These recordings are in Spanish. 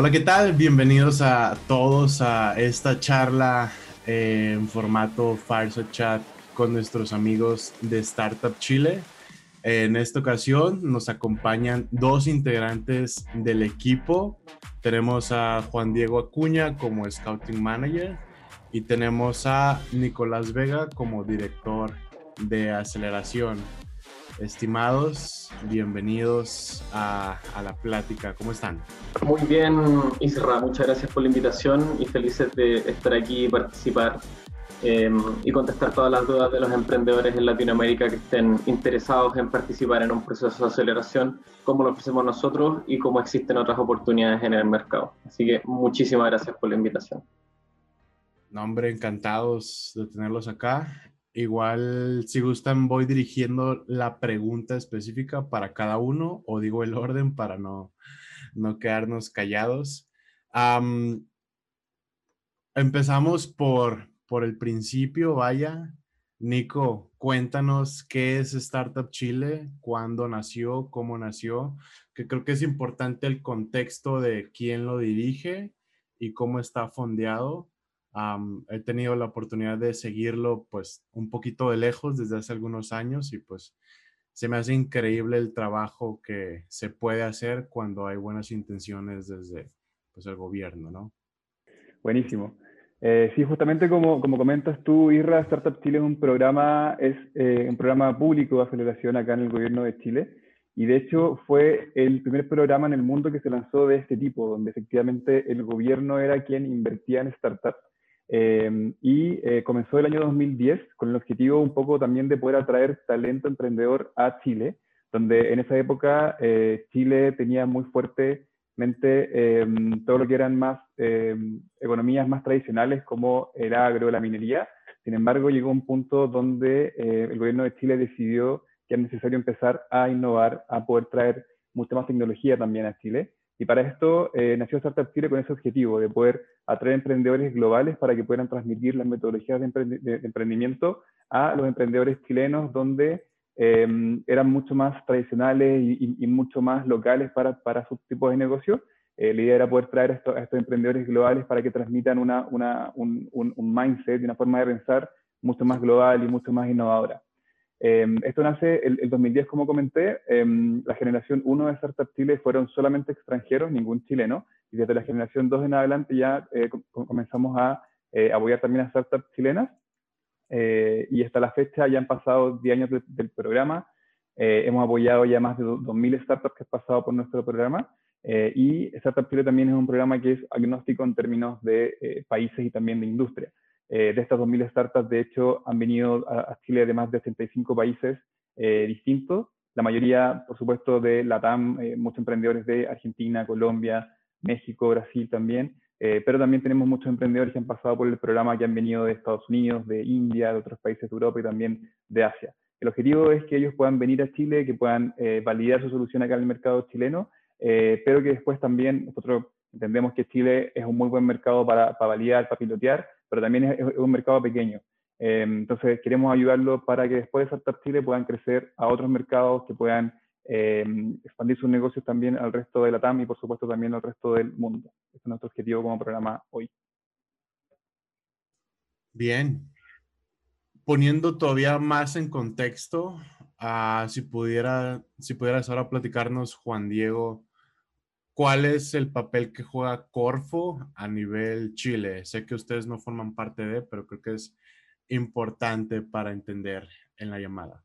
Hola, ¿qué tal? Bienvenidos a todos a esta charla eh, en formato Fireside Chat con nuestros amigos de Startup Chile. En esta ocasión nos acompañan dos integrantes del equipo. Tenemos a Juan Diego Acuña como Scouting Manager y tenemos a Nicolás Vega como director de aceleración. Estimados, bienvenidos a, la plática. ¿Cómo están? Muy bien, Isra. Muchas gracias por la invitación y felices de estar aquí y participar em, y contestar todas las dudas de los emprendedores en Latinoamérica que estén interesados en participar en un proceso de aceleración, como lo ofrecemos nosotros y cómo existen otras oportunidades en el mercado. Así que muchísimas gracias por la invitación. No, hombre, encantados de tenerlos acá. Igual, si gustan, voy dirigiendo la pregunta específica para cada uno o digo el orden para no, no quedarnos callados. empezamos por, por el principio, vaya. Nico, cuéntanos qué es Startup Chile, cuándo nació, cómo nació, que creo que es importante el contexto de quién lo dirige y cómo está fondeado he tenido la oportunidad de seguirlo pues un poquito de lejos desde hace algunos años y pues se me hace increíble el trabajo que se puede hacer cuando hay buenas intenciones desde pues, el gobierno, ¿no? Buenísimo. Eh, sí, justamente como, como comentas tú, IRRA Startup Chile es un programa, es eh, un programa público de aceleración acá en el gobierno de Chile y de hecho fue el primer programa en el mundo que se lanzó de este tipo, donde efectivamente el gobierno era quien invertía en startups Em, y eh, comenzó el año 2010 con el objetivo un poco también de poder atraer talento emprendedor a Chile, donde en esa época eh, Chile tenía muy fuertemente em, todo lo que eran más em, economías más tradicionales como el agro, la minería. Sin embargo, llegó un punto donde eh, el gobierno de Chile decidió que es necesario empezar a innovar, a poder traer mucha más tecnología también a Chile. Y para esto eh, nació Startup Chile con ese objetivo, de poder atraer emprendedores globales para que puedan transmitir las metodologías de, emprendimiento a los emprendedores chilenos, donde em, eran mucho más tradicionales y, mucho más locales para, para sus tipos de negocio. Eh, la idea era poder traer a estos, emprendedores globales para que transmitan una, una, un, un, un mindset y una forma de pensar mucho más global y mucho más innovadora. Em, esto nace el, el, 2010, como comenté. Em, la generación 1 de Startup Chile fueron solamente extranjeros, ningún chileno. Y desde la generación 2 en adelante ya eh, comenzamos a eh, apoyar también a startups chilenas. Eh, y hasta la fecha ya han pasado 10 años del programa. hemos apoyado ya más de 2.000 startups que han pasado por nuestro programa. y Startup Chile también es un programa que es agnóstico en términos de países y también de industria. Eh, de estas 2.000 startups, de hecho, han venido a, Chile de más de 85 países eh, distintos. La mayoría, por supuesto, de LATAM, eh, muchos emprendedores de Argentina, Colombia, México, Brasil también. pero también tenemos muchos emprendedores que han pasado por el programa que han venido de Estados Unidos, de India, de otros países de Europa y también de Asia. El objetivo es que ellos puedan venir a Chile, que puedan validar su solución acá en el mercado chileno, pero que después también nosotros entendemos que Chile es un muy buen mercado para, para validar, para pilotear, pero también es, un mercado pequeño. Eh, entonces, queremos ayudarlo para que después de Startup Chile puedan crecer a otros mercados, que puedan eh, expandir sus negocios también al resto de la TAM y, por supuesto, también al resto del mundo. Ese es nuestro objetivo como programa hoy. Bien. Poniendo todavía más en contexto, uh, si, pudiera, si pudieras ahora platicarnos, Juan Diego, ¿Cuál es el papel que juega Corfo a nivel Chile? Sé que ustedes no forman parte de, pero creo que es importante para entender en la llamada.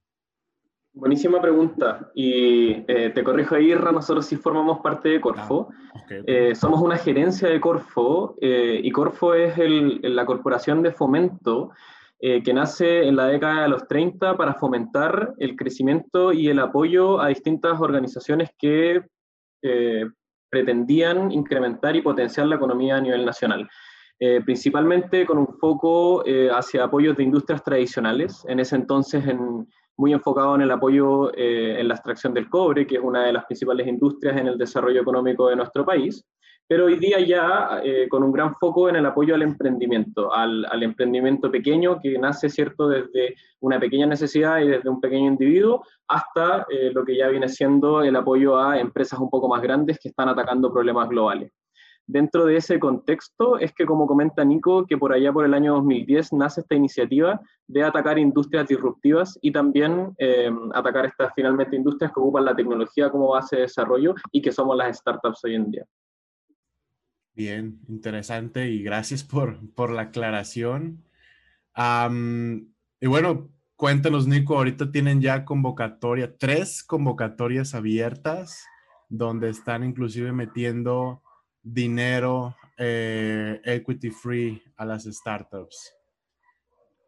Buenísima pregunta. Y eh, te corrijo ahí, Irra, nosotros sí formamos parte de Corfo. Ah, eh, somos una gerencia de Corfo eh, y Corfo es la corporación de fomento que nace en la década de los 30 para fomentar el crecimiento y el apoyo a distintas organizaciones que pretendían incrementar y potenciar la economía a nivel nacional. Eh, principalmente con un foco eh, hacia apoyos de industrias tradicionales, en ese entonces muy enfocado en el apoyo eh, en la extracción del cobre, que es una de las principales industrias en el desarrollo económico de nuestro país, pero hoy día ya eh, con un gran foco en el apoyo al emprendimiento, al, emprendimiento pequeño que nace, ¿cierto?, desde una pequeña necesidad y desde un pequeño individuo hasta eh, lo que ya viene siendo el apoyo a empresas un poco más grandes que están atacando problemas globales. Dentro de ese contexto es que, como comenta Nico, que por allá por el año 2010 nace esta iniciativa de atacar industrias disruptivas y también eh, atacar estas finalmente industrias que ocupan la tecnología como base de desarrollo y que somos las startups hoy en día. Bien, interesante y gracias por, por la aclaración. y bueno, cuéntanos, Nico, ahorita tienen ya convocatoria, tres convocatorias abiertas donde están inclusive metiendo dinero eh, equity free a las startups.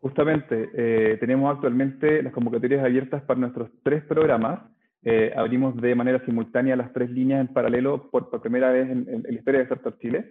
Justamente, eh, tenemos actualmente las convocatorias abiertas para nuestros tres programas. Eh, abrimos de manera simultánea las tres líneas en paralelo por, primera vez en, la historia de Startup Chile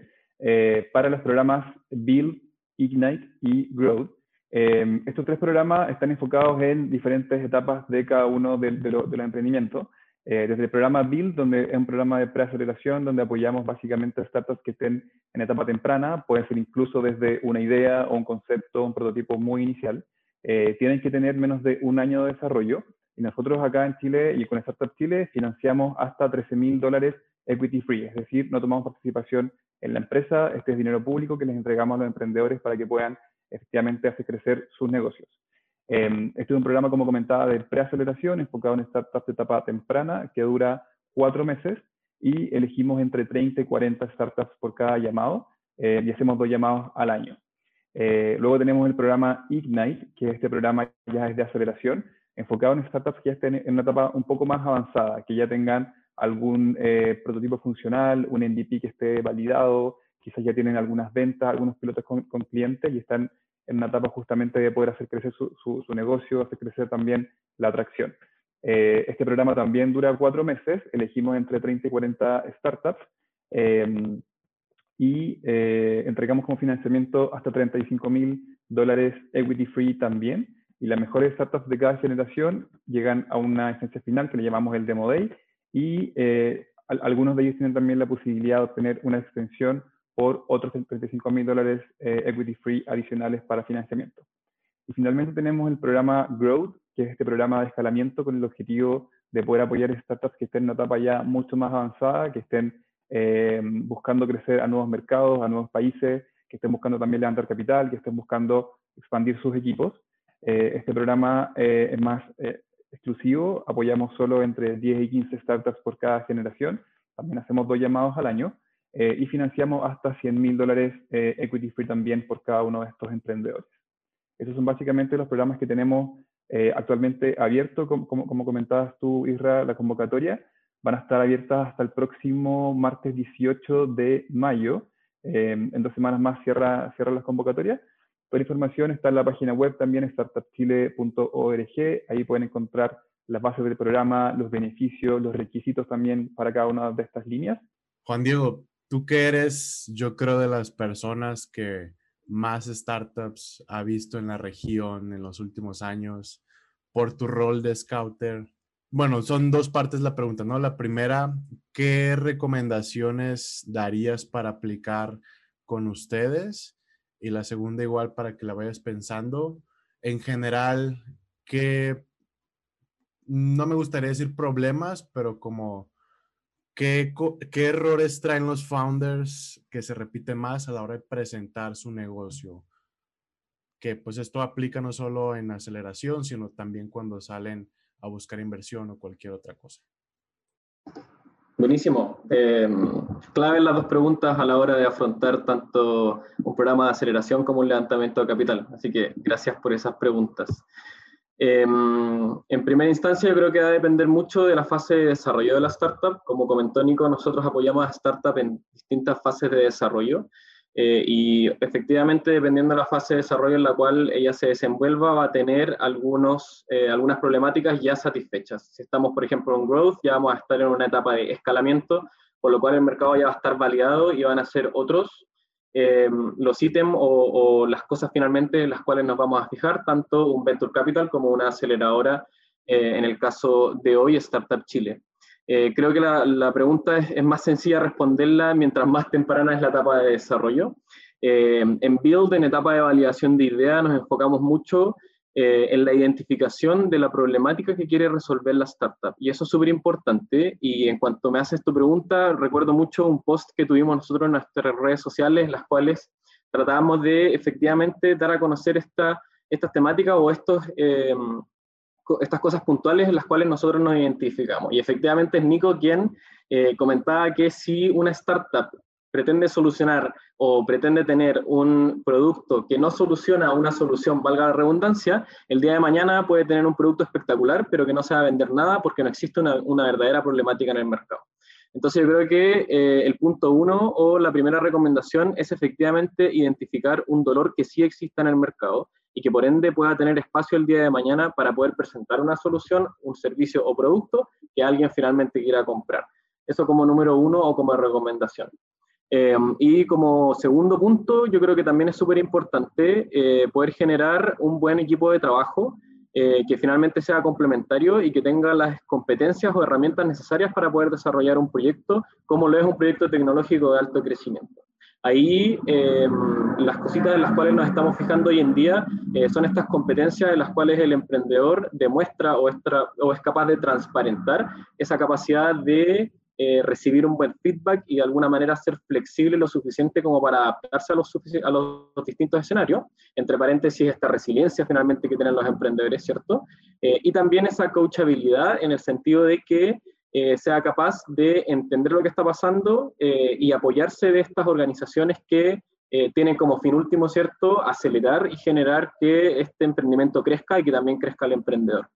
para los programas Build, Ignite y Growth. estos tres programas están enfocados en diferentes etapas de cada uno de, de los emprendimientos. Eh, desde el programa Build, donde es un programa de preaceleración, donde apoyamos básicamente a startups que estén en etapa temprana, puede ser incluso desde una idea o un concepto, un prototipo muy inicial, eh, tienen que tener menos de un año de desarrollo. Y nosotros acá en Chile y con Startup Chile financiamos hasta 13 mil dólares equity free, es decir, no tomamos participación en la empresa, este es dinero público que les entregamos a los emprendedores para que puedan efectivamente hacer crecer sus negocios. Eh, este es un programa, como comentaba, de preaceleración enfocado en startups de etapa temprana que dura cuatro meses y elegimos entre 30 y 40 startups por cada llamado eh, y hacemos dos llamados al año. Eh, luego tenemos el programa Ignite, que este programa ya es de aceleración, enfocado en startups que ya estén en una etapa un poco más avanzada, que ya tengan algún eh, prototipo funcional, un MVP que esté validado, quizás ya tienen algunas ventas, algunos pilotos con, clientes y están en una etapa justamente de poder hacer crecer su, su, negocio, hacer crecer también la atracción. Eh, este programa también dura cuatro meses, elegimos entre 30 y 40 startups em, y eh, entregamos como financiamiento hasta 35 mil dólares equity free también. Y las mejores startups de cada generación llegan a una esencia final que le llamamos el Demo Day y eh, algunos de ellos tienen también la posibilidad de obtener una extensión por otros 35 mil dólares eh, equity free adicionales para financiamiento. Y finalmente tenemos el programa Growth, que es este programa de escalamiento con el objetivo de poder apoyar startups que estén en una etapa ya mucho más avanzada, que estén eh, buscando crecer a nuevos mercados, a nuevos países, que estén buscando también levantar capital, que estén buscando expandir sus equipos. Eh, este programa es más exclusivo, apoyamos solo entre 10 y 15 startups por cada generación, también hacemos dos llamados al año eh, y financiamos hasta 100 mil dólares eh, equity free también por cada uno de estos emprendedores. Esos son básicamente los programas que tenemos eh, actualmente abiertos, como, como, comentabas tú, Isra, la convocatoria. Van a estar abiertas hasta el próximo martes 18 de mayo. en dos semanas más cierra, cierra las convocatorias. Toda información está en la página web también, startupchile.org. Ahí pueden encontrar las bases del programa, los beneficios, los requisitos también para cada una de estas líneas. Juan Diego, tú que eres, yo creo, de las personas que más startups ha visto en la región en los últimos años por tu rol de scouter. Bueno, son dos partes la pregunta, ¿no? La primera, ¿qué recomendaciones darías para aplicar con ustedes? Y la segunda, igual para que la vayas pensando. En general, ¿qué, no me gustaría decir problemas, pero como ¿Qué, errores traen los founders que se repiten más a la hora de presentar su negocio? Que pues esto aplica no solo en aceleración, sino también cuando salen a buscar inversión o cualquier otra cosa. Buenísimo. Eh, clave las dos preguntas a la hora de afrontar tanto un programa de aceleración como un levantamiento de capital. Así que gracias por esas preguntas. Em, en primera instancia, yo creo que va a depender mucho de la fase de desarrollo de la startup. Como comentó Nico, nosotros apoyamos a startups en distintas fases de desarrollo. Eh, y efectivamente, dependiendo de la fase de desarrollo en la cual ella se desenvuelva, va a tener algunos, eh, algunas problemáticas ya satisfechas. Si estamos, por ejemplo, en growth, ya vamos a estar en una etapa de escalamiento, por lo cual el mercado ya va a estar validado y van a ser otros eh, los ítems o, las cosas finalmente en las cuales nos vamos a fijar, tanto un Venture Capital como una aceleradora, en el caso de hoy, Startup Chile. Eh, creo que la, pregunta es, es, más sencilla responderla mientras más temprana es la etapa de desarrollo. en Build, en etapa de validación de ideas, nos enfocamos mucho eh, en la identificación de la problemática que quiere resolver la startup. Y eso es súper importante. Y en cuanto me haces tu pregunta, recuerdo mucho un post que tuvimos nosotros en nuestras redes sociales, las cuales tratábamos de efectivamente dar a conocer esta, estas temáticas o estos, eh, estas cosas puntuales en las cuales nosotros nos identificamos. Y efectivamente es Nico quien eh, comentaba que si una startup pretende solucionar o pretende tener un producto que no soluciona una solución, valga la redundancia, el día de mañana puede tener un producto espectacular, pero que no se va a vender nada porque no existe una, verdadera problemática en el mercado. Entonces yo creo que eh, el punto uno o la primera recomendación es efectivamente identificar un dolor que sí exista en el mercado y que por ende pueda tener espacio el día de mañana para poder presentar una solución, un servicio o producto que alguien finalmente quiera comprar. Eso como número uno o como recomendación. Eh, y como segundo punto, yo creo que también es súper importante eh, poder generar un buen equipo de trabajo eh, que finalmente sea complementario y que tenga las competencias o herramientas necesarias para poder desarrollar un proyecto como lo es un proyecto tecnológico de alto crecimiento. Ahí las cositas en las cuales nos estamos fijando hoy en día son estas competencias en las cuales el emprendedor demuestra o, o es capaz de transparentar esa capacidad de eh, recibir un buen feedback y de alguna manera ser flexible lo suficiente como para adaptarse a los, a los distintos escenarios, entre paréntesis esta resiliencia finalmente que tienen los emprendedores, ¿cierto? Eh, y también esa coachabilidad en el sentido de que eh, sea capaz de entender lo que está pasando y apoyarse de estas organizaciones que tienen como fin último, ¿cierto?, acelerar y generar que este emprendimiento crezca y que también crezca el emprendedor.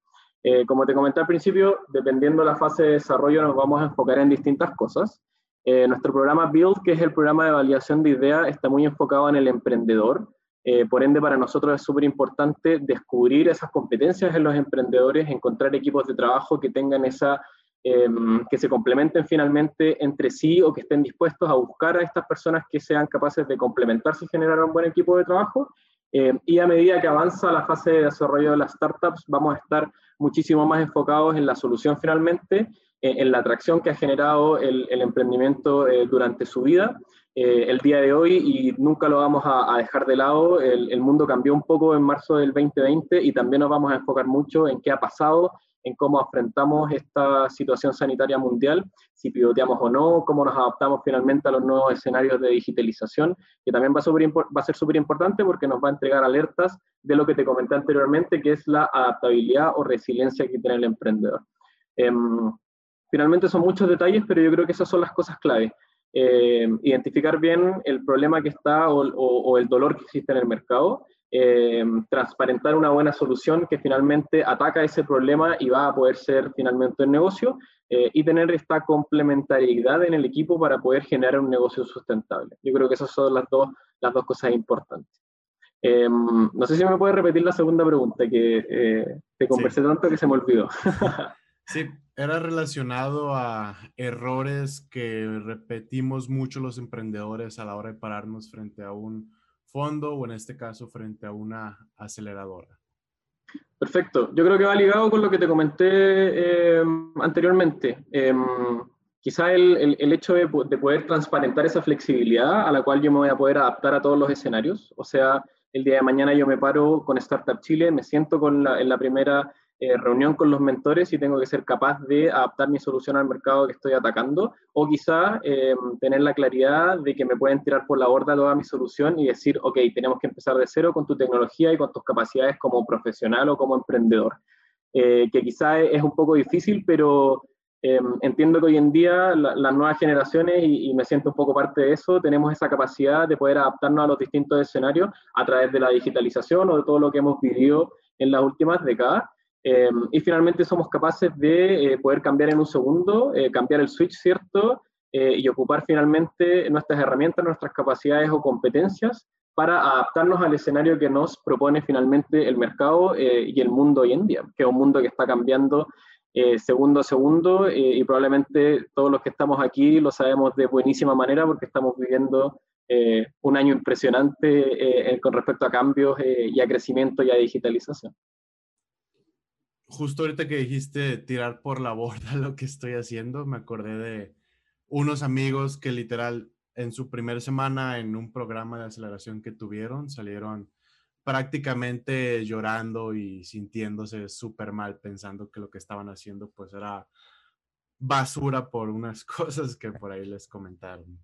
Eh, como te comenté al principio, dependiendo de la fase de desarrollo nos vamos a enfocar en distintas cosas. Eh, nuestro programa Build, que es el programa de validación de ideas, está muy enfocado en el emprendedor. Eh, por ende, para nosotros es súper importante descubrir esas competencias en los emprendedores, encontrar equipos de trabajo que tengan esa, em, que se complementen finalmente entre sí o que estén dispuestos a buscar a estas personas que sean capaces de complementarse y generar un buen equipo de trabajo. y a medida que avanza la fase de desarrollo de las startups, vamos a estar muchísimo más enfocados en la solución finalmente, eh, en la atracción que ha generado el, emprendimiento eh, durante su vida. Eh, el día de hoy, y nunca lo vamos a, dejar de lado, el, el, mundo cambió un poco en marzo del 2020 y también nos vamos a enfocar mucho en qué ha pasado, en cómo afrontamos esta situación sanitaria mundial, si pivoteamos o no, cómo nos adaptamos finalmente a los nuevos escenarios de digitalización, que también va a, va a ser súper importante porque nos va a entregar alertas de lo que te comenté anteriormente, que es la adaptabilidad o resiliencia que tiene el emprendedor. Em, finalmente son muchos detalles, pero yo creo que esas son las cosas clave. Em, identificar bien el problema que está o, o, el dolor que existe en el mercado, em, transparentar una buena solución que finalmente ataca ese problema y va a poder ser finalmente un negocio eh, y tener esta complementariedad en el equipo para poder generar un negocio sustentable. Yo creo que esas son las dos, las dos cosas importantes. Em, no sé si me puedes repetir la segunda pregunta, que eh, te conversé tanto que se me olvidó. sí, era relacionado a errores que repetimos mucho los emprendedores a la hora de pararnos frente a un fondo o en este caso frente a una aceleradora. Perfecto. Yo creo que va ligado con lo que te comenté em, anteriormente. Eh, quizá el, el, hecho de, de, poder transparentar esa flexibilidad a la cual yo me voy a poder adaptar a todos los escenarios. O sea, el día de mañana yo me paro con Startup Chile, me siento con en la primera eh, reunión con los mentores y tengo que ser capaz de adaptar mi solución al mercado que estoy atacando, o quizá eh, tener la claridad de que me pueden tirar por la borda toda mi solución y decir, ok, tenemos que empezar de cero con tu tecnología y con tus capacidades como profesional o como emprendedor. Eh, que quizá es un poco difícil, pero Em, entiendo que hoy en día las nuevas generaciones, y, me siento un poco parte de eso, tenemos esa capacidad de poder adaptarnos a los distintos escenarios a través de la digitalización o de todo lo que hemos vivido en las últimas décadas. Em, y finalmente somos capaces de eh, poder cambiar en un segundo, eh, cambiar el switch, ¿cierto? Eh, y ocupar finalmente nuestras herramientas, nuestras capacidades o competencias para adaptarnos al escenario que nos propone finalmente el mercado y el mundo hoy en día, que es un mundo que está cambiando eh, segundo a segundo eh, y probablemente todos los que estamos aquí lo sabemos de buenísima manera porque estamos viviendo eh, un año impresionante con respecto a cambios y a crecimiento y a digitalización. Justo ahorita que dijiste tirar por la borda lo que estoy haciendo, me acordé de unos amigos que literal en su primera semana en un programa de aceleración que tuvieron salieron prácticamente llorando y sintiéndose súper mal, pensando que lo que estaban haciendo pues era basura por unas cosas que por ahí les comentaron.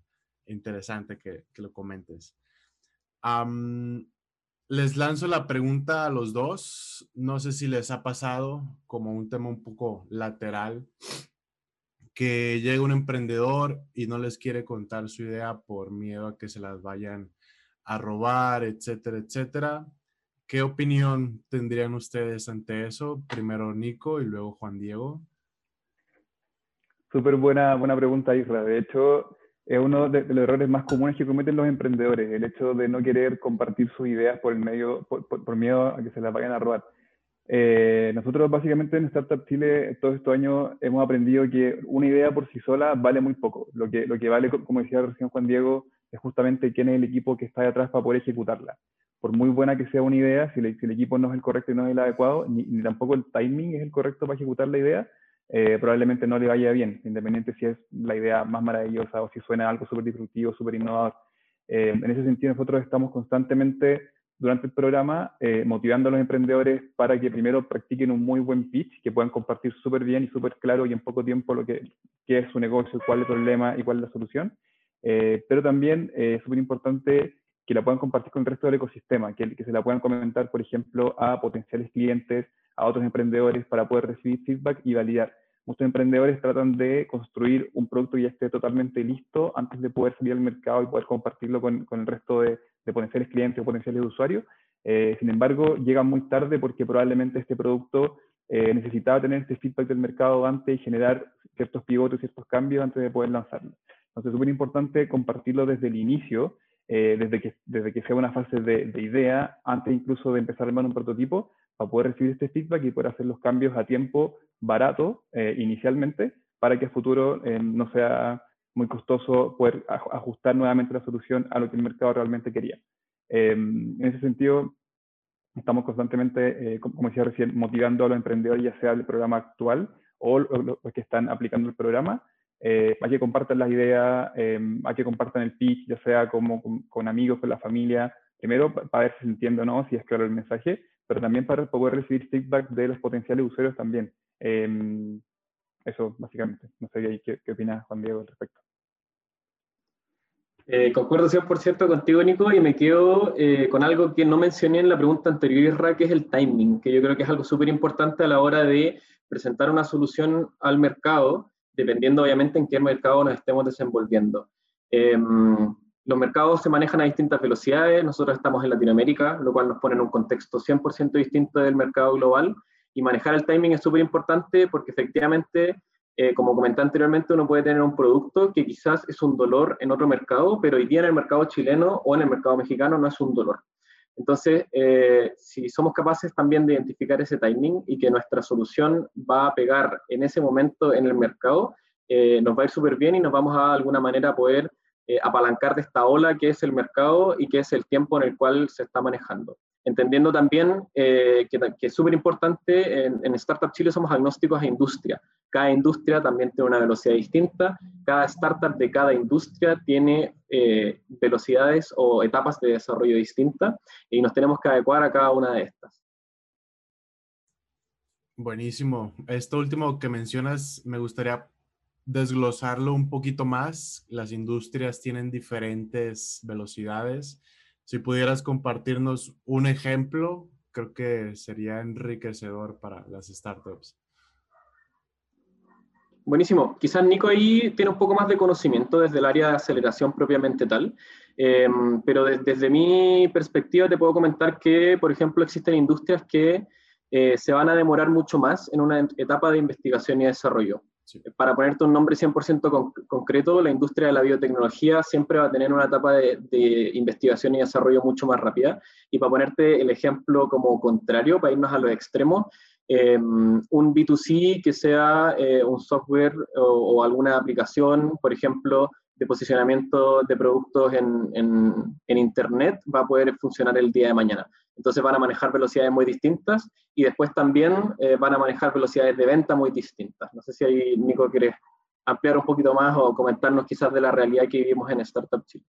Interesante que, lo comentes. Les lanzo la pregunta a los dos. No sé si les ha pasado como un tema un poco lateral que llega un emprendedor y no les quiere contar su idea por miedo a que se las vayan a robar, etcétera, etcétera. ¿Qué opinión tendrían ustedes ante eso? Primero Nico y luego Juan Diego. Súper buena, buena pregunta, Isra. De hecho, es uno de, los errores más comunes que cometen los emprendedores, el hecho de no querer compartir sus ideas por, el medio, por miedo a que se las vayan a robar. Eh, nosotros básicamente en Startup Chile todos estos años hemos aprendido que una idea por sí sola vale muy poco. Lo que, lo que vale, como decía recién Juan Diego, es justamente quién es el equipo que está detrás para poder ejecutarla. Por muy buena que sea una idea, si, el equipo no es el correcto y no es el adecuado, ni, tampoco el timing es el correcto para ejecutar la idea, eh, probablemente no le vaya bien, independiente si es la idea más maravillosa o si suena algo súper disruptivo, súper innovador. Eh, en ese sentido, nosotros estamos constantemente durante el programa, eh, motivando a los emprendedores para que primero practiquen un muy buen pitch, que puedan compartir súper bien y súper claro y en poco tiempo lo que, qué es su negocio, cuál es el problema y cuál es la solución. Pero también es súper importante que la puedan compartir con el resto del ecosistema, que, se la puedan comentar, por ejemplo, a potenciales clientes, a otros emprendedores para poder recibir feedback y validar. Muchos emprendedores tratan de construir un producto que ya esté totalmente listo antes de poder salir al mercado y poder compartirlo con, con el resto de, de potenciales clientes o potenciales usuarios. Eh, sin embargo, llegan muy tarde porque probablemente este producto eh, necesitaba tener este feedback del mercado antes y generar ciertos pivotes, ciertos cambios antes de poder lanzarlo. Entonces, es súper importante compartirlo desde el inicio, eh, desde, que, desde que sea una fase de, de, idea, antes incluso de empezar a armar un prototipo, para poder recibir este feedback y poder hacer los cambios a tiempo barato inicialmente, para que a futuro no sea muy costoso poder ajustar nuevamente la solución a lo que el mercado realmente quería. Em, en ese sentido, estamos constantemente, eh, como decía recién, motivando a los emprendedores, ya sea el programa actual o los que están aplicando el programa, eh, a que compartan las ideas, eh, a que compartan el pitch, ya sea como, con, amigos, con la familia, primero para ver si se entiende o no, si es claro el mensaje, pero también para poder recibir feedback de los potenciales usuarios también. Em, eso, básicamente. No sé qué, qué opinas, Juan Diego, al respecto. Eh, concuerdo 100% contigo, Nico, y me quedo eh, con algo que no mencioné en la pregunta anterior, que es el timing, que yo creo que es algo súper importante a la hora de presentar una solución al mercado, dependiendo obviamente en qué mercado nos estemos desenvolviendo. Em, los mercados se manejan a distintas velocidades, nosotros estamos en Latinoamérica, lo cual nos pone en un contexto 100% distinto del mercado global, y manejar el timing es súper importante porque efectivamente eh, como comenté anteriormente, uno puede tener un producto que quizás es un dolor en otro mercado, pero hoy día en el mercado chileno o en el mercado mexicano no es un dolor. Entonces, eh, si somos capaces también de identificar ese timing y que nuestra solución va a pegar en ese momento en el mercado, eh, nos va a ir súper bien y nos vamos a de alguna manera poder apalancar de esta ola que es el mercado y que es el tiempo en el cual se está manejando entendiendo también que, que, es súper importante, en, en, Startup Chile somos agnósticos a industria. Cada industria también tiene una velocidad distinta, cada startup de cada industria tiene eh, velocidades o etapas de desarrollo distintas y nos tenemos que adecuar a cada una de estas. Buenísimo. Esto último que mencionas, me gustaría desglosarlo un poquito más. Las industrias tienen diferentes velocidades. Si pudieras compartirnos un ejemplo, creo que sería enriquecedor para las startups. Buenísimo. Quizás Nico ahí tiene un poco más de conocimiento desde el área de aceleración propiamente tal, eh, pero desde mi perspectiva te puedo comentar que, por ejemplo, existen industrias que eh, se van a demorar mucho más en una etapa de investigación y desarrollo. Para ponerte un nombre 100% concreto, la industria de la biotecnología siempre va a tener una etapa de, investigación y desarrollo mucho más rápida. Y para ponerte el ejemplo como contrario, para irnos a los extremos, Em, un B2C que sea eh, un software o, alguna aplicación, por ejemplo, de posicionamiento de productos en, Internet, va a poder funcionar el día de mañana. Entonces van a manejar velocidades muy distintas y después también eh, van a manejar velocidades de venta muy distintas. No sé si ahí, Nico, quieres ampliar un poquito más o comentarnos quizás de la realidad que vivimos en Startup Chile.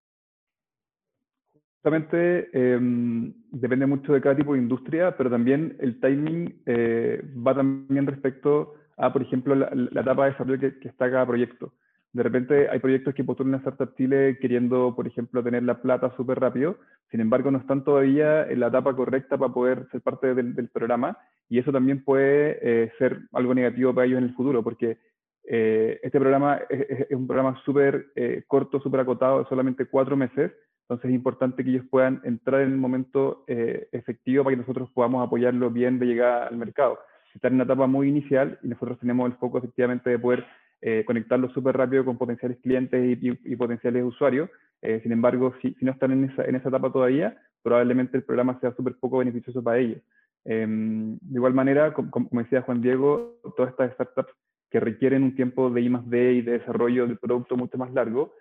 Justamente em, depende mucho de cada tipo de industria, pero también el timing eh, va también respecto a, por ejemplo, la, etapa de desarrollo que, está cada proyecto. De repente hay proyectos que postulan a Startup queriendo, por ejemplo, tener la plata súper rápido, sin embargo no están todavía en la etapa correcta para poder ser parte del, programa. Y eso también puede eh, ser algo negativo para ellos en el futuro, porque eh, este programa es, un programa súper corto, súper acotado, de solamente cuatro meses, entonces es importante que ellos puedan entrar en el momento eh, efectivo para que nosotros podamos apoyarlo bien de llegar al mercado. Están en una etapa muy inicial y nosotros tenemos el foco efectivamente de poder eh, conectarlo súper rápido con potenciales clientes y, potenciales usuarios. Eh, sin embargo, si, no están en esa, en esa, etapa todavía, probablemente el programa sea súper poco beneficioso para ellos. Em, de igual manera, como, como, decía Juan Diego, todas estas startups que requieren un tiempo de I D y de desarrollo del producto mucho más largo,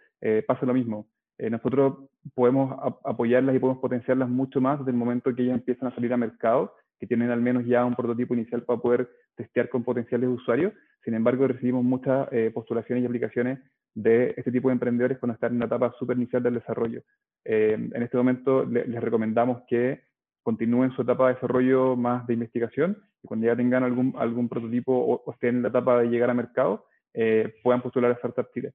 pasa lo mismo. Eh, nosotros podemos apoyarlas y podemos potenciarlas mucho más desde el momento que ellas empiezan a salir a mercado, que tienen al menos ya un prototipo inicial para poder testear con potenciales usuarios. Sin embargo, recibimos muchas eh, postulaciones y aplicaciones de este tipo de emprendedores cuando están en una etapa súper inicial del desarrollo. Eh, en este momento les recomendamos que continúen su etapa de desarrollo más de investigación y cuando ya tengan algún, algún prototipo o, estén en la etapa de llegar a mercado, puedan postular a Startup Chile.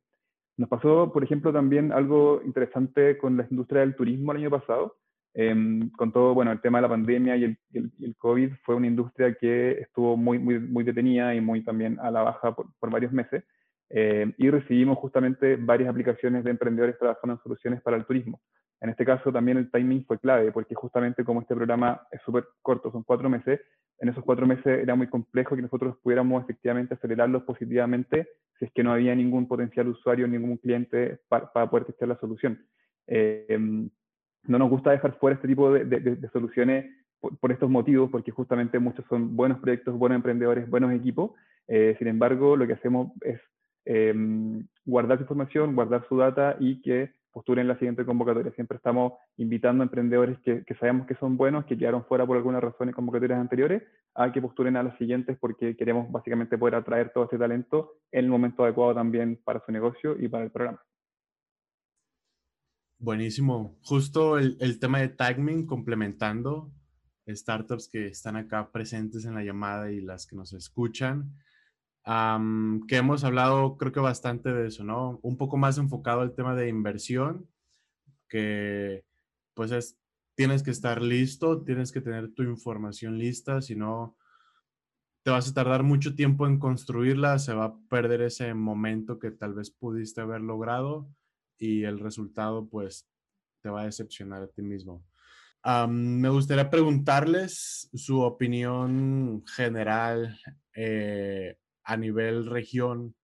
Nos pasó, por ejemplo, también algo interesante con la industria del turismo el año pasado. Em, con todo, bueno, el tema de la pandemia y el, el, COVID fue una industria que estuvo muy, muy, muy detenida y muy también a la baja por, por varios meses. Em, y recibimos justamente varias aplicaciones de emprendedores trabajando en soluciones para el turismo. En este caso también el timing fue clave, porque justamente como este programa es súper corto, son cuatro meses, en esos cuatro meses era muy complejo que nosotros pudiéramos efectivamente acelerarlos positivamente si es que no había ningún potencial usuario, ningún cliente para, poder testear la solución. Eh, no nos gusta dejar fuera este tipo de, soluciones por, estos motivos, porque justamente muchos son buenos proyectos, buenos emprendedores, buenos equipos. Eh, sin embargo, lo que hacemos es eh, guardar su información, guardar su data y que postulen la siguiente convocatoria. Siempre estamos invitando a emprendedores que, sabemos que son buenos, que quedaron fuera por alguna razón en convocatorias anteriores, a que postulen a las siguientes porque queremos básicamente poder atraer todo este talento en el momento adecuado también para su negocio y para el programa. Buenísimo. Justo el, el tema de timing complementando startups que están acá presentes en la llamada y las que nos escuchan que hemos hablado creo que bastante de eso, ¿no? Un poco más enfocado al tema de inversión, que pues es, tienes que estar listo, tienes que tener tu información lista, si no, te vas a tardar mucho tiempo en construirla, se va a perder ese momento que tal vez pudiste haber logrado y el resultado pues te va a decepcionar a ti mismo. me gustaría preguntarles su opinión general eh, a nivel región,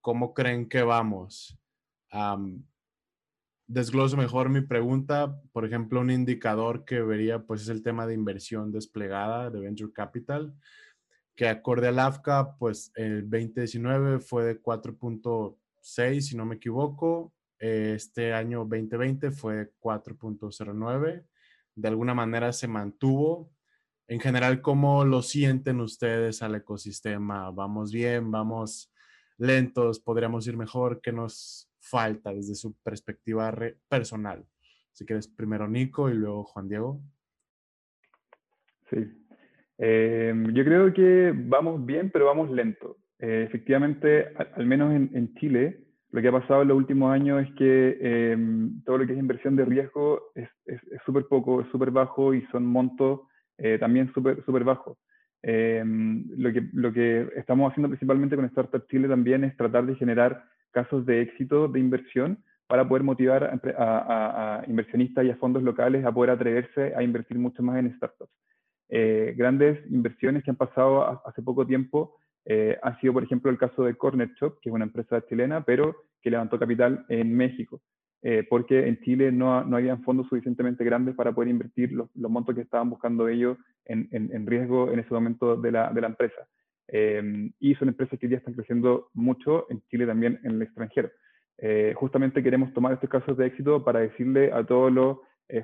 ¿cómo creen que vamos? desgloso mejor mi pregunta. Por ejemplo, un indicador que vería pues es el tema de inversión desplegada de Venture Capital, que acorde al AFCA, pues el 2019 fue de 4.6, si no me equivoco. Este año 2020 fue 4.09. De alguna manera se mantuvo en general, ¿cómo lo sienten ustedes al ecosistema? ¿Vamos bien? ¿Vamos lentos? ¿Podríamos ir mejor? ¿Qué nos falta desde su perspectiva personal? Si quieres, primero Nico y luego Juan Diego. Sí. Em, yo creo que vamos bien, pero vamos lento. Eh, efectivamente, al, menos en, Chile, lo que ha pasado en los últimos años es que em, todo lo que es inversión de riesgo es súper poco, es súper bajo y son montos eh, también súper super bajo. Em, lo, que, lo que estamos haciendo principalmente con Startup Chile también es tratar de generar casos de éxito de inversión para poder motivar a, inversionistas y a fondos locales a poder atreverse a invertir mucho más en startups. Eh, grandes inversiones que han pasado hace poco tiempo eh, ha sido, por ejemplo, el caso de Corner Shop, que es una empresa chilena, pero que levantó capital en México. Eh, porque en Chile no, no habían fondos suficientemente grandes para poder invertir los, montos que estaban buscando ellos en, riesgo en ese momento de la, de la empresa. Eh, y son empresas que ya están creciendo mucho en Chile también en el extranjero. Eh, justamente queremos tomar estos casos de éxito para decirle a todos los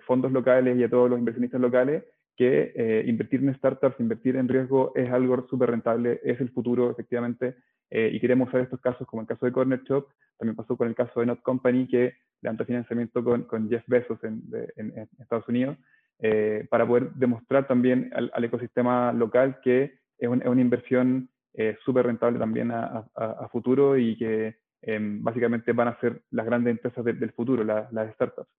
fondos locales y a todos los inversionistas locales que invertir en startups, invertir en riesgo es algo súper rentable, es el futuro efectivamente eh, y queremos usar estos casos, como el caso de Corner Shop, también pasó con el caso de Not Company, que levanta financiamiento con, con Jeff Bezos en, en, Estados Unidos, eh, para poder demostrar también al, ecosistema local que es, una inversión eh, súper rentable también a, a, futuro y que em, básicamente van a ser las grandes empresas del futuro, las startups.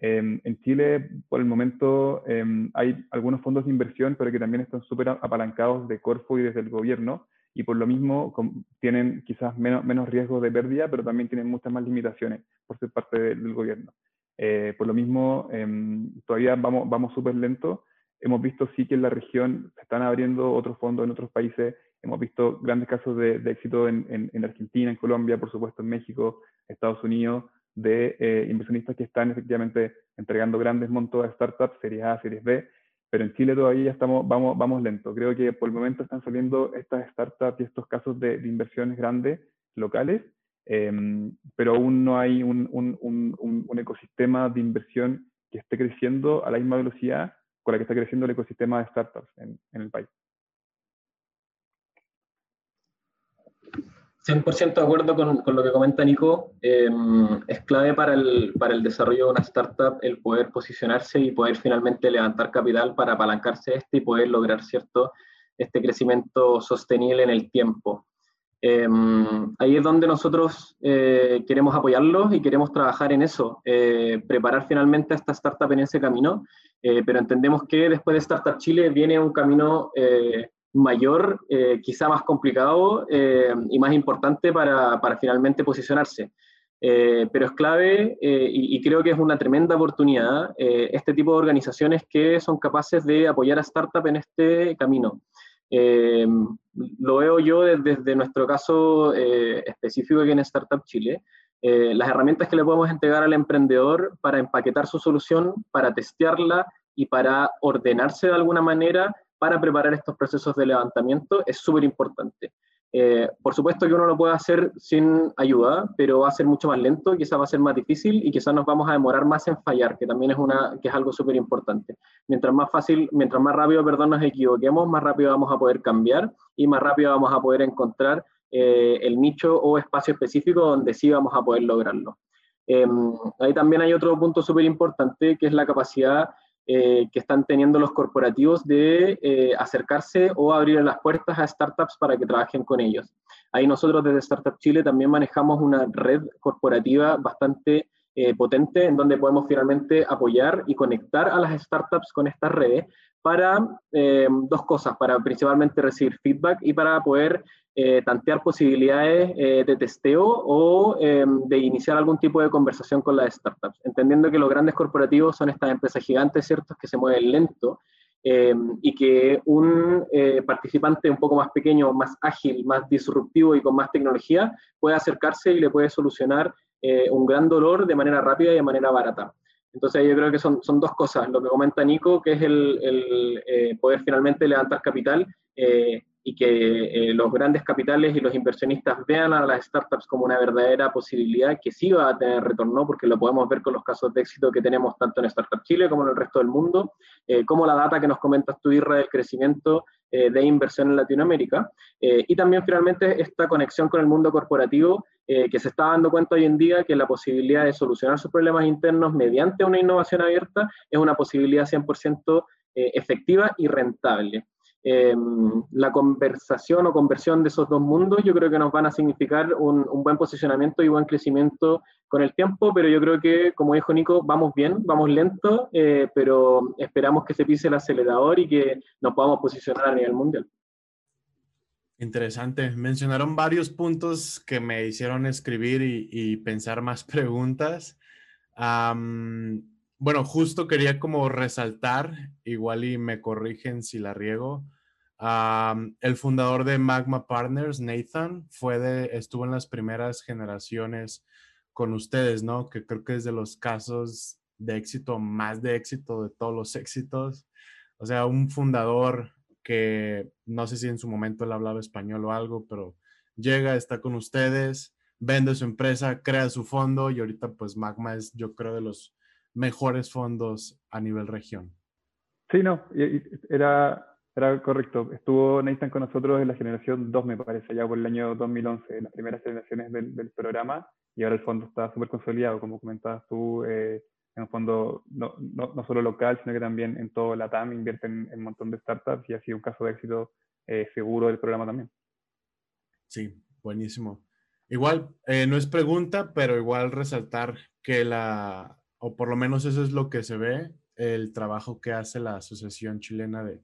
Em, en Chile, por el momento, em, hay algunos fondos de inversión, pero que también están súper apalancados de Corfo y desde el gobierno, y por lo mismo tienen quizás menos, menos riesgo de pérdida, pero también tienen muchas más limitaciones por ser parte del gobierno. Eh, por lo mismo, em, todavía vamos, vamos súper lento. Hemos visto sí que en la región se están abriendo otros fondos en otros países. Hemos visto grandes casos de, éxito en, en, Argentina, en Colombia, por supuesto en México, Estados Unidos, de eh, inversionistas que están efectivamente entregando grandes montos a startups, series A, series B, pero en Chile todavía estamos, vamos, vamos lento. Creo que por el momento están saliendo estas startups y estos casos de, inversiones grandes, locales, em, pero aún no hay un, un, un, un, ecosistema de inversión que esté creciendo a la misma velocidad con la que está creciendo el ecosistema de startups en, en el país. 100% de acuerdo con, con, lo que comenta Nico. Em, es clave para el, para el desarrollo de una startup el poder posicionarse y poder finalmente levantar capital para apalancarse este y poder lograr cierto este crecimiento sostenible en el tiempo. Em, ahí es donde nosotros eh, queremos apoyarlos y queremos trabajar en eso, eh, preparar finalmente a esta startup en ese camino, eh, pero entendemos que después de Startup Chile viene un camino mayor, eh, quizá más complicado eh, y más importante para, para finalmente posicionarse. Eh, pero es clave y, creo que es una tremenda oportunidad este tipo de organizaciones que son capaces de apoyar a startups en este camino. lo veo yo desde, nuestro caso específico aquí en Startup Chile. las herramientas que le podemos entregar al emprendedor para empaquetar su solución, para testearla y para ordenarse de alguna manera para preparar estos procesos de levantamiento es súper importante. Eh, por supuesto que uno lo puede hacer sin ayuda, pero va a ser mucho más lento, quizás va a ser más difícil y quizás nos vamos a demorar más en fallar, que también es, una, que es algo súper importante. Mientras más fácil, mientras más rápido, perdón, nos equivoquemos, más rápido vamos a poder cambiar y más rápido vamos a poder encontrar eh, el nicho o espacio específico donde sí vamos a poder lograrlo. Em, ahí también hay otro punto súper importante que es la capacidad eh, que están teniendo los corporativos de eh, acercarse o abrir las puertas a startups para que trabajen con ellos. Ahí nosotros desde Startup Chile también manejamos una red corporativa bastante eh, potente en donde podemos finalmente apoyar y conectar a las startups con estas redes para dos cosas, para principalmente recibir feedback y para poder eh, tantear posibilidades eh, de testeo o em, de iniciar algún tipo de conversación con las startups, entendiendo que los grandes corporativos son estas empresas gigantes, ¿cierto?, que se mueven lento em, y que un eh, participante un poco más pequeño, más ágil, más disruptivo y con más tecnología puede acercarse y le puede solucionar un gran dolor de manera rápida y de manera barata. Entonces yo creo que son, son dos cosas, lo que comenta Nico, que es el, el poder finalmente levantar capital y que eh, los grandes capitales y los inversionistas vean a las startups como una verdadera posibilidad que sí va a tener retorno, porque lo podemos ver con los casos de éxito que tenemos tanto en Startup Chile como en el resto del mundo, eh, como la data que nos comentas tú, Irra, del crecimiento eh, de inversión en Latinoamérica, y también finalmente esta conexión con el mundo corporativo que se está dando cuenta hoy en día que la posibilidad de solucionar sus problemas internos mediante una innovación abierta es una posibilidad 100% efectiva y rentable. Em, la conversación o conversión de esos dos mundos, yo creo que nos van a significar un, buen posicionamiento y buen crecimiento con el tiempo, pero yo creo que, como dijo Nico, vamos bien, vamos lento, eh, pero esperamos que se pise el acelerador y que nos podamos posicionar a nivel mundial. Interesante. Mencionaron varios puntos que me hicieron escribir y, pensar más preguntas. bueno, justo quería como resaltar, igual y me corrigen si la riego, el fundador de Magma Partners, Nathan, fue de, estuvo en las primeras generaciones con ustedes, ¿no? Que creo que es de los casos de éxito, más de éxito de todos los éxitos. O sea, un fundador que no sé si en su momento él hablaba español o algo, pero llega, está con ustedes, vende su empresa, crea su fondo y ahorita pues Magma es yo creo de los mejores fondos a nivel región. Sí, no, era Era correcto. Estuvo Nathan con nosotros en la generación 2, me parece, ya por el año 2011, las primeras generaciones del, programa, y ahora el fondo está súper consolidado, como comentabas tú, eh, en un fondo no, no, no, solo local, sino que también en todo la TAM invierten en un montón de startups y ha sido un caso de éxito eh, seguro del programa también. Sí, buenísimo. Igual, eh, no es pregunta, pero igual resaltar que la, o por lo menos eso es lo que se ve, el trabajo que hace la Asociación Chilena de,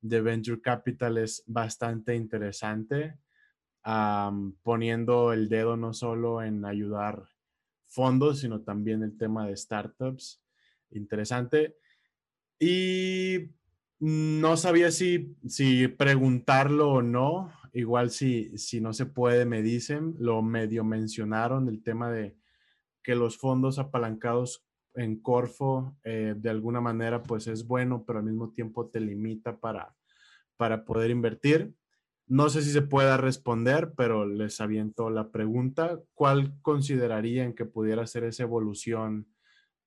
de Venture Capital es bastante interesante, poniendo el dedo no solo en ayudar fondos, sino también el tema de startups. Interesante. Y no sabía si, si preguntarlo o no. Igual si, si no se puede, me dicen. Lo medio mencionaron, el tema de que los fondos apalancados en Corfo eh, de alguna manera pues es bueno, pero al mismo tiempo te limita para, para poder invertir. No sé si se pueda responder, pero les aviento la pregunta. ¿Cuál considerarían que pudiera ser esa evolución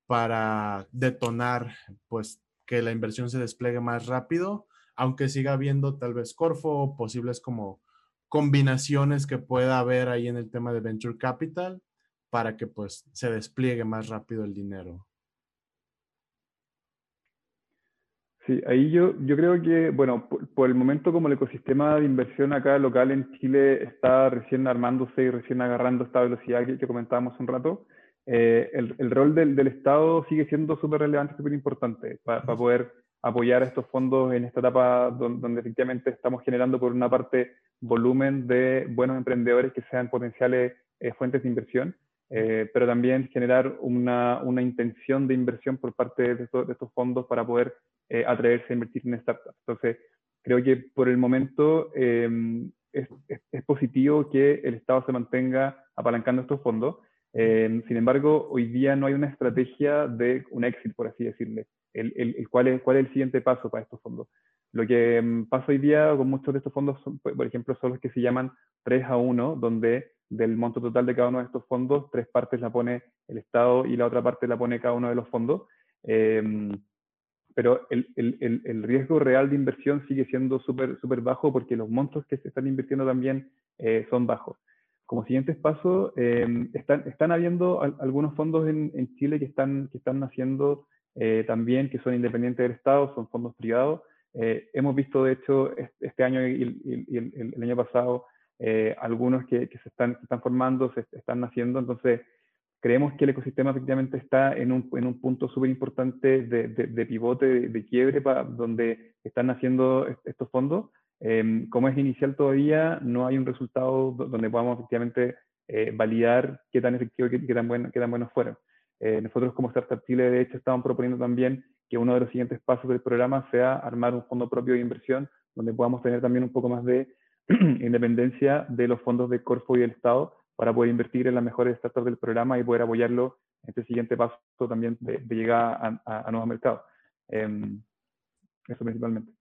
para detonar, pues, que la inversión se despliegue más rápido, aunque siga habiendo tal vez Corfo, posibles como combinaciones que pueda haber ahí en el tema de Venture Capital para que pues se despliegue más rápido el dinero? Sí, ahí yo, yo creo que, bueno, por, el momento como el ecosistema de inversión acá local en Chile está recién armándose y recién agarrando esta velocidad que, comentábamos un rato, eh, el, el, rol del, del, Estado sigue siendo súper relevante, súper importante para poder apoyar a estos fondos en esta etapa donde, donde, efectivamente estamos generando por una parte volumen de buenos emprendedores que sean potenciales eh, fuentes de inversión, eh, pero también generar una, una, intención de inversión por parte de estos, de estos fondos para poder eh, atreverse a invertir en startups. Entonces, creo que por el momento em, es, es, positivo que el Estado se mantenga apalancando estos fondos. Em, sin embargo, hoy día no hay una estrategia de un éxito, por así decirle. El, el, cuál, es, ¿Cuál es el siguiente paso para estos fondos? Lo que em, pasa hoy día con muchos de estos fondos, son, por ejemplo, son los que se llaman 3 a 1, donde del monto total de cada uno de estos fondos, tres partes la pone el Estado y la otra parte la pone cada uno de los fondos. Eh, pero el, el, el, riesgo real de inversión sigue siendo súper super bajo porque los montos que se están invirtiendo también eh, son bajos. Como siguientes pasos, eh, están, están habiendo algunos fondos en, en, Chile que están, que están naciendo eh, también, que son independientes del Estado, son fondos privados. hemos visto, de hecho, este año y, y, el, año pasado, algunos que, que, se están, están formando, se están naciendo. Entonces, creemos que el ecosistema efectivamente está en un, en un punto súper importante de, de, pivote, de, quiebre, para, donde están naciendo estos fondos. Eh, como es inicial todavía, no hay un resultado donde podamos efectivamente eh, validar qué tan efectivo y qué, tan, bueno, qué tan buenos fueron. Eh, nosotros como Startup Chile, de hecho, estamos proponiendo también que uno de los siguientes pasos del programa sea armar un fondo propio de inversión, donde podamos tener también un poco más de independencia de los fondos de Corfo y del Estado, para poder invertir en las mejores startups del programa y poder apoyarlo en este siguiente paso también de, llegar a, nuevos mercados. Em, eso principalmente.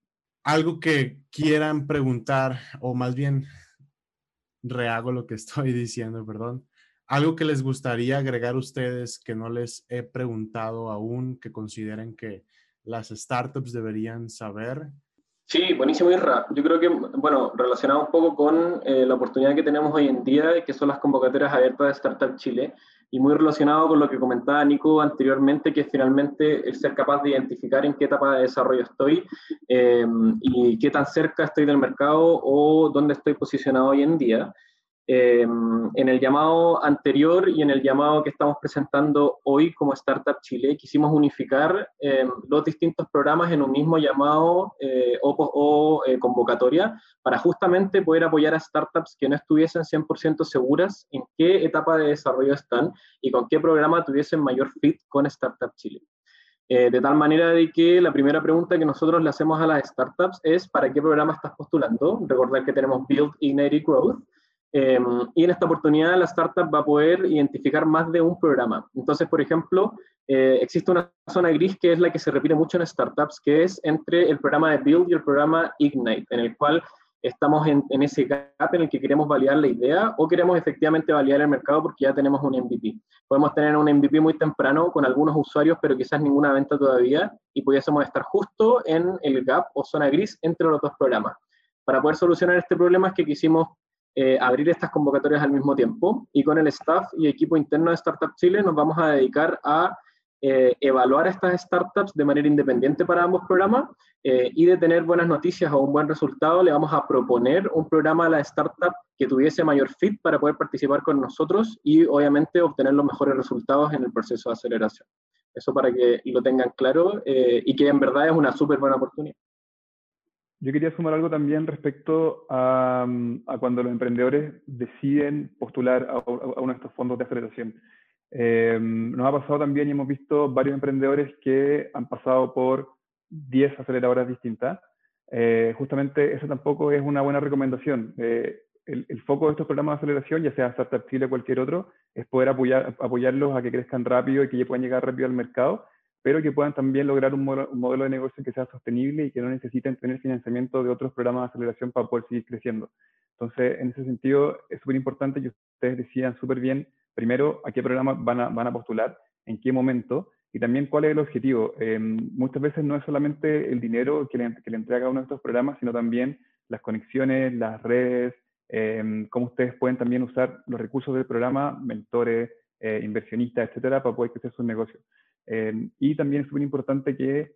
Algo que quieran preguntar, o más bien rehago lo que estoy diciendo, perdón. Algo que les gustaría agregar a ustedes que no les he preguntado aún, que consideren que las startups deberían saber Sí, buenísimo, Irra. Yo creo que, bueno, relacionado un poco con eh, la oportunidad que tenemos hoy en día, que son las convocatorias abiertas de Startup Chile, y muy relacionado con lo que comentaba Nico anteriormente, que es finalmente el ser capaz de identificar en qué etapa de desarrollo estoy eh, y qué tan cerca estoy del mercado o dónde estoy posicionado hoy en día. Em, en el llamado anterior y en el llamado que estamos presentando hoy como Startup Chile, quisimos unificar em, los distintos programas en un mismo llamado eh, o, eh, convocatoria para justamente poder apoyar a startups que no estuviesen 100% seguras en qué etapa de desarrollo están y con qué programa tuviesen mayor fit con Startup Chile. Eh, de tal manera de que la primera pregunta que nosotros le hacemos a las startups es ¿para qué programa estás postulando? Recordar que tenemos Build, Ignite y Growth Em, y en esta oportunidad la startup va a poder identificar más de un programa. Entonces, por ejemplo, eh, existe una zona gris que es la que se repite mucho en startups, que es entre el programa de Build y el programa Ignite, en el cual estamos en, ese gap en el que queremos validar la idea o queremos efectivamente validar el mercado porque ya tenemos un MVP. Podemos tener un MVP muy temprano con algunos usuarios, pero quizás ninguna venta todavía y pudiésemos estar justo en el gap o zona gris entre los dos programas. Para poder solucionar este problema es que quisimos eh, abrir estas convocatorias al mismo tiempo y con el staff y equipo interno de Startup Chile nos vamos a dedicar a eh, evaluar estas startups de manera independiente para ambos programas eh, y de tener buenas noticias o un buen resultado, le vamos a proponer un programa a la startup que tuviese mayor fit para poder participar con nosotros y obviamente obtener los mejores resultados en el proceso de aceleración. Eso para que lo tengan claro y que en verdad es una súper buena oportunidad. Yo quería sumar algo también respecto a, cuando los emprendedores deciden postular a, a uno de estos fondos de aceleración. Em, nos ha pasado también y hemos visto varios emprendedores que han pasado por 10 aceleradoras distintas. Eh, justamente eso tampoco es una buena recomendación. Eh, el, foco de estos programas de aceleración, ya sea Startup Chile o cualquier otro, es poder apoyar, apoyarlos a que crezcan rápido y que puedan llegar rápido al mercado, pero que puedan también lograr un, modelo de negocio que sea sostenible y que no necesiten tener financiamiento de otros programas de aceleración para poder seguir creciendo. Entonces, en ese sentido, es súper importante que ustedes decidan súper bien primero, a qué programa van a, postular, en qué momento, y también cuál es el objetivo. Em, muchas veces no es solamente el dinero que le, que entrega uno de estos programas, sino también las conexiones, las redes, eh, cómo ustedes pueden también usar los recursos del programa, mentores, eh, inversionistas, etcétera, para poder crecer sus negocios. Em, y también es súper importante que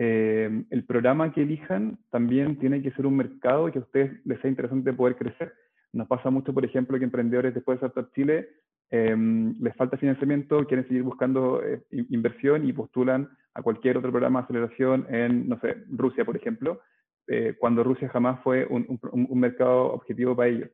el programa que elijan también tiene que ser un mercado que a ustedes les sea interesante poder crecer. Nos pasa mucho, por ejemplo, que emprendedores después de Startup Chile Em, les falta financiamiento, quieren seguir buscando eh, inversión y postulan a cualquier otro programa de aceleración en, no sé, Rusia, por ejemplo, eh, cuando Rusia jamás fue un, mercado objetivo para ellos.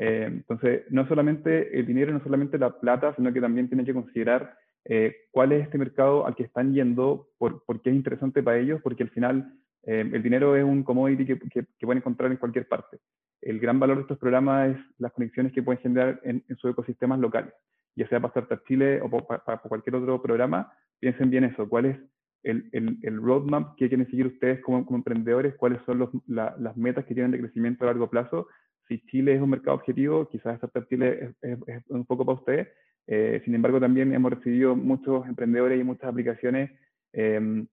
Entonces, no solamente el dinero, no solamente la plata, sino que también tienen que considerar eh, cuál es este mercado al que están yendo, por, qué es interesante para ellos, porque al final em, el dinero es un commodity que, que, pueden encontrar en cualquier parte. El gran valor de estos programas es las conexiones que pueden generar en, sus ecosistemas locales, ya sea para Startup Chile o para, cualquier otro programa, piensen bien eso, cuál es el, el, roadmap que quieren seguir ustedes como, emprendedores, cuáles son los, las metas que tienen de crecimiento a largo plazo. Si Chile es un mercado objetivo, quizás Startup Chile es, un poco para ustedes. Eh, sin embargo, también hemos recibido muchos emprendedores y muchas aplicaciones eh,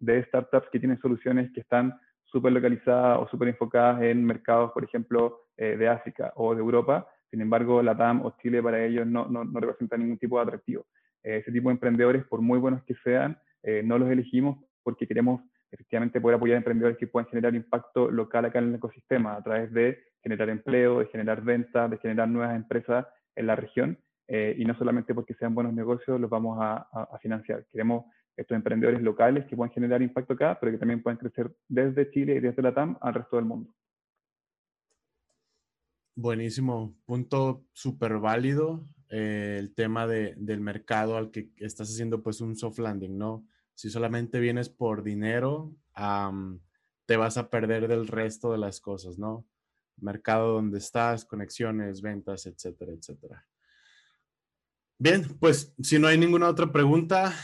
de startups que tienen soluciones que están súper localizadas o súper enfocadas en mercados, por ejemplo, eh, de África o de Europa. Sin embargo, la TAM o Chile para ellos no, no, no representa ningún tipo de atractivo. Eh, ese tipo de emprendedores, por muy buenos que sean, eh, no los elegimos porque queremos efectivamente poder apoyar a emprendedores que puedan generar impacto local acá en el ecosistema a través de generar empleo, de generar ventas, de generar nuevas empresas en la región. Y no solamente porque sean buenos negocios los vamos a, a financiar. Queremos estos emprendedores locales que puedan generar impacto acá, pero que también puedan crecer desde Chile y desde la TAM al resto del mundo. Buenísimo, punto súper válido eh, el tema de, del mercado al que estás haciendo pues un soft landing, ¿no? Si solamente vienes por dinero, te vas a perder del resto de las cosas, ¿no? Mercado donde estás, conexiones, ventas, etcétera, etcétera. Bien, pues si no hay ninguna otra pregunta,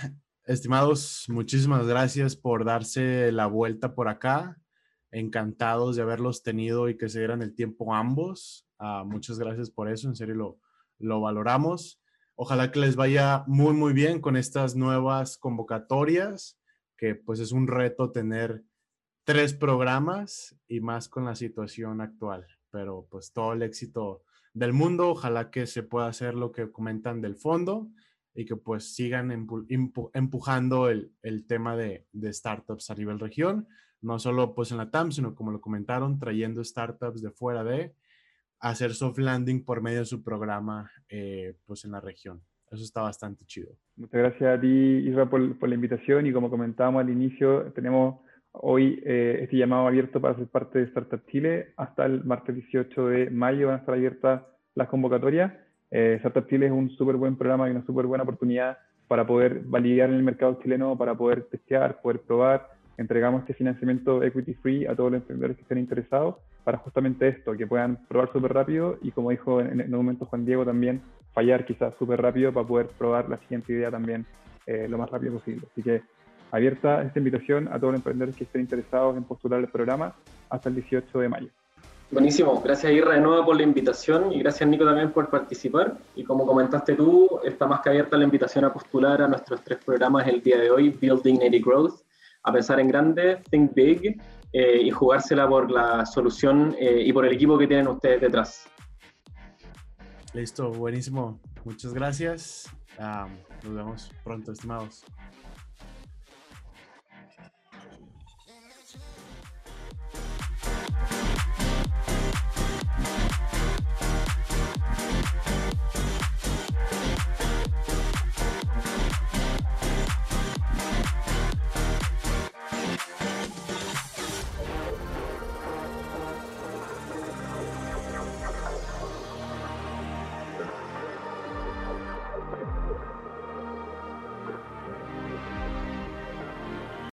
Estimados, muchísimas gracias por darse la vuelta por acá. Encantados de haberlos tenido y que se dieran el tiempo ambos. Ah, muchas gracias por eso, en serio lo, lo valoramos. Ojalá que les vaya muy, muy bien con estas nuevas convocatorias, que pues es un reto tener tres programas y más con la situación actual. Pero pues todo el éxito del mundo, ojalá que se pueda hacer lo que comentan del fondo y que pues sigan empujando el, el tema de, de, startups a nivel región, no solo pues en la TAM, sino como lo comentaron, trayendo startups de fuera de hacer soft landing por medio de su programa eh, pues en la región. Eso está bastante chido. Muchas gracias a ti, Isra, por, por la invitación y como comentábamos al inicio, tenemos hoy eh, este llamado abierto para ser parte de Startup Chile. Hasta el martes 18 de mayo van a estar abiertas las convocatorias. Eh, Startup Chile es un súper buen programa y una súper buena oportunidad para poder validar en el mercado chileno, para poder testear, poder probar. Entregamos este financiamiento equity free a todos los emprendedores que estén interesados para justamente esto, que puedan probar súper rápido y como dijo en, el momento Juan Diego también, fallar quizás súper rápido para poder probar la siguiente idea también eh, lo más rápido posible. Así que abierta esta invitación a todos los emprendedores que estén interesados en postular el programa hasta el 18 de mayo. Buenísimo, gracias Irra de nuevo por la invitación y gracias Nico también por participar. Y como comentaste tú, está más que abierta la invitación a postular a nuestros tres programas el día de hoy, Build Dignity Growth, a pensar en grande, Think Big eh, y jugársela por la solución eh, y por el equipo que tienen ustedes detrás. Listo, buenísimo. Muchas gracias. nos vemos pronto, estimados.